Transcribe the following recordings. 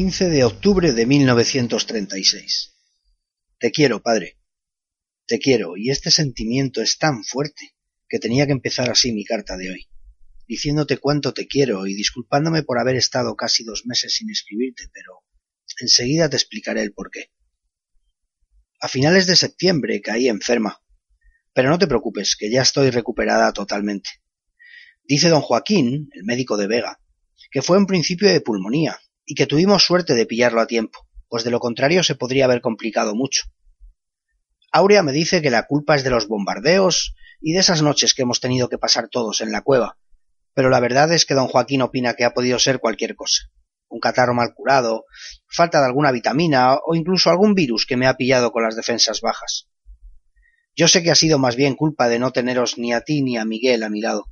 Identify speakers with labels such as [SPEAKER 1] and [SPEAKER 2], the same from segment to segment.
[SPEAKER 1] 15 de octubre de 1936. Te quiero, padre. Te quiero, y este sentimiento es tan fuerte que tenía que empezar así mi carta de hoy, diciéndote cuánto te quiero y disculpándome por haber estado casi dos meses sin escribirte, pero enseguida te explicaré el porqué. A finales de septiembre caí enferma, pero no te preocupes, que ya estoy recuperada totalmente. Dice don Joaquín, el médico de Vega, que fue un principio de pulmonía, y que tuvimos suerte de pillarlo a tiempo, pues de lo contrario se podría haber complicado mucho. Aurea me dice que la culpa es de los bombardeos y de esas noches que hemos tenido que pasar todos en la cueva, pero la verdad es que don Joaquín opina que ha podido ser cualquier cosa. Un catarro mal curado, falta de alguna vitamina o incluso algún virus que me ha pillado con las defensas bajas. Yo sé que ha sido más bien culpa de no teneros ni a ti ni a Miguel a mi lado.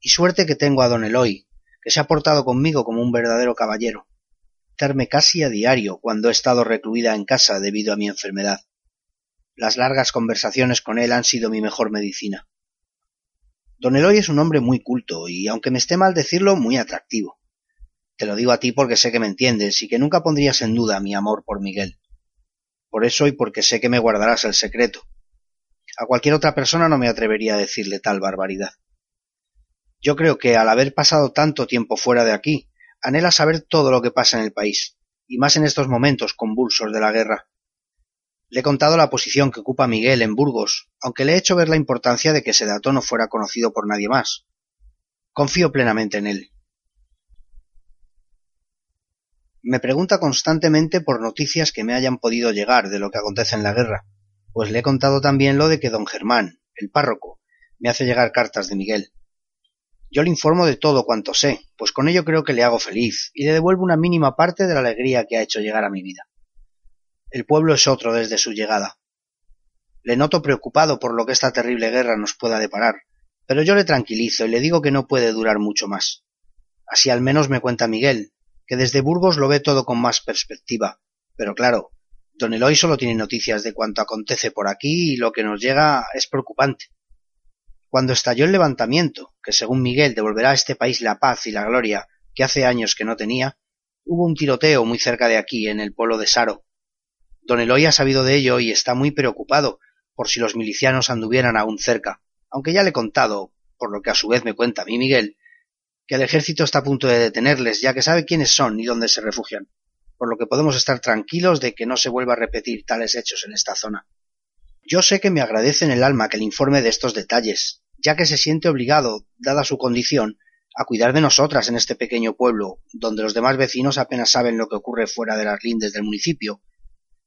[SPEAKER 1] Y suerte que tengo a don Eloy, que se ha portado conmigo como un verdadero caballero, darme casi a diario cuando he estado recluida en casa debido a mi enfermedad. Las largas conversaciones con él han sido mi mejor medicina. Don Eloy es un hombre muy culto y, aunque me esté mal decirlo, muy atractivo. Te lo digo a ti porque sé que me entiendes y que nunca pondrías en duda mi amor por Miguel. Por eso y porque sé que me guardarás el secreto. A cualquier otra persona no me atrevería a decirle tal barbaridad. Yo creo que al haber pasado tanto tiempo fuera de aquí, anhela saber todo lo que pasa en el país, y más en estos momentos convulsos de la guerra. Le he contado la posición que ocupa Miguel en Burgos, aunque le he hecho ver la importancia de que ese dato no fuera conocido por nadie más. Confío plenamente en él. Me pregunta constantemente por noticias que me hayan podido llegar de lo que acontece en la guerra, pues le he contado también lo de que don Germán, el párroco, me hace llegar cartas de Miguel. Yo le informo de todo cuanto sé, pues con ello creo que le hago feliz y le devuelvo una mínima parte de la alegría que ha hecho llegar a mi vida. El pueblo es otro desde su llegada. Le noto preocupado por lo que esta terrible guerra nos pueda deparar, pero yo le tranquilizo y le digo que no puede durar mucho más. Así al menos me cuenta Miguel, que desde Burgos lo ve todo con más perspectiva. Pero claro, don Eloy solo tiene noticias de cuanto acontece por aquí y lo que nos llega es preocupante. Cuando estalló el levantamiento, que según Miguel devolverá a este país la paz y la gloria que hace años que no tenía, hubo un tiroteo muy cerca de aquí, en el pueblo de Saro. Don Eloy ha sabido de ello y está muy preocupado por si los milicianos anduvieran aún cerca, aunque ya le he contado, por lo que a su vez me cuenta a mí Miguel, que el ejército está a punto de detenerles, ya que sabe quiénes son y dónde se refugian, por lo que podemos estar tranquilos de que no se vuelva a repetir tales hechos en esta zona. Yo sé que me agradece en el alma que le informe de estos detalles, ya que se siente obligado, dada su condición, a cuidar de nosotras en este pequeño pueblo, donde los demás vecinos apenas saben lo que ocurre fuera de las lindes del municipio,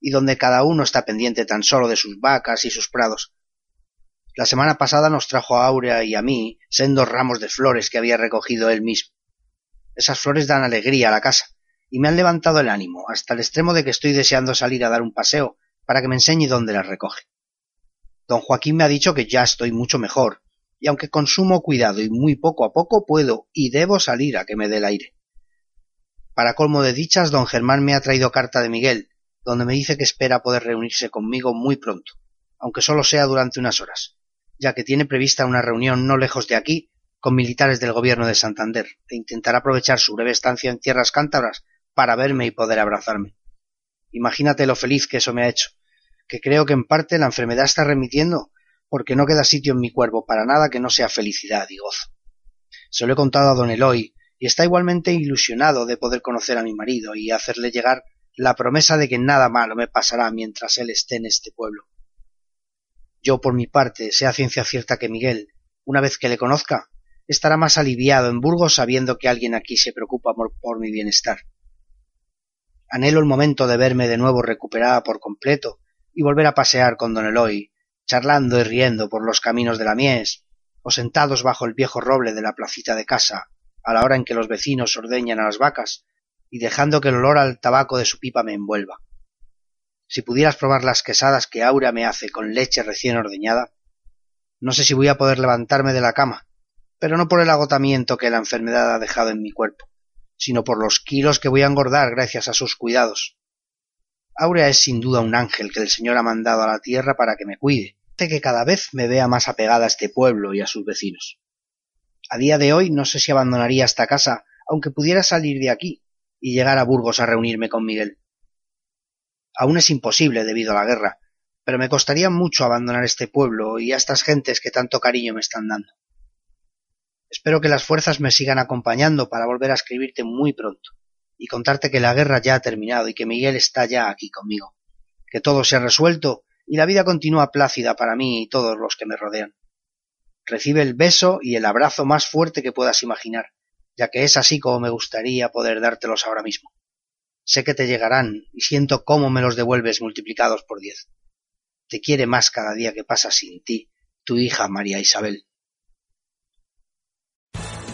[SPEAKER 1] y donde cada uno está pendiente tan solo de sus vacas y sus prados. La semana pasada nos trajo a Aurea y a mí sendos ramos de flores que había recogido él mismo. Esas flores dan alegría a la casa, y me han levantado el ánimo, hasta el extremo de que estoy deseando salir a dar un paseo para que me enseñe dónde las recoge. Don Joaquín me ha dicho que ya estoy mucho mejor, y aunque consumo cuidado y muy poco a poco puedo y debo salir a que me dé el aire. Para colmo de dichas, don Germán me ha traído carta de Miguel, donde me dice que espera poder reunirse conmigo muy pronto, aunque solo sea durante unas horas, ya que tiene prevista una reunión no lejos de aquí con militares del gobierno de Santander, e intentará aprovechar su breve estancia en tierras cántabras para verme y poder abrazarme. Imagínate lo feliz que eso me ha hecho, que creo que en parte la enfermedad está remitiendo porque no queda sitio en mi cuerpo para nada que no sea felicidad y gozo. Se lo he contado a don Eloy y está igualmente ilusionado de poder conocer a mi marido y hacerle llegar la promesa de que nada malo me pasará mientras él esté en este pueblo. Yo, por mi parte, sé a ciencia cierta que Miguel, una vez que le conozca, estará más aliviado en Burgos sabiendo que alguien aquí se preocupa por, mi bienestar. Anhelo el momento de verme de nuevo recuperada por completo y volver a pasear con don Eloy, charlando y riendo por los caminos de la mies, o sentados bajo el viejo roble de la placita de casa, a la hora en que los vecinos ordeñan a las vacas, y dejando que el olor al tabaco de su pipa me envuelva. Si pudieras probar las quesadas que Aura me hace con leche recién ordeñada, no sé si voy a poder levantarme de la cama, pero no por el agotamiento que la enfermedad ha dejado en mi cuerpo, sino por los kilos que voy a engordar gracias a sus cuidados. Aurea es sin duda un ángel que el Señor ha mandado a la tierra para que me cuide, que cada vez me vea más apegada a este pueblo y a sus vecinos. A día de hoy no sé si abandonaría esta casa, aunque pudiera salir de aquí y llegar a Burgos a reunirme con Miguel. Aún es imposible debido a la guerra, pero me costaría mucho abandonar este pueblo y a estas gentes que tanto cariño me están dando. Espero que las fuerzas me sigan acompañando para volver a escribirte muy pronto y contarte que la guerra ya ha terminado y que Miguel está ya aquí conmigo, que todo se ha resuelto y la vida continúa plácida para mí y todos los que me rodean. Recibe el beso y el abrazo más fuerte que puedas imaginar, ya que es así como me gustaría poder dártelos ahora mismo. Sé que te llegarán y siento cómo me los devuelves multiplicados por diez. Te quiere más cada día que pasa sin ti, tu hija María Isabel.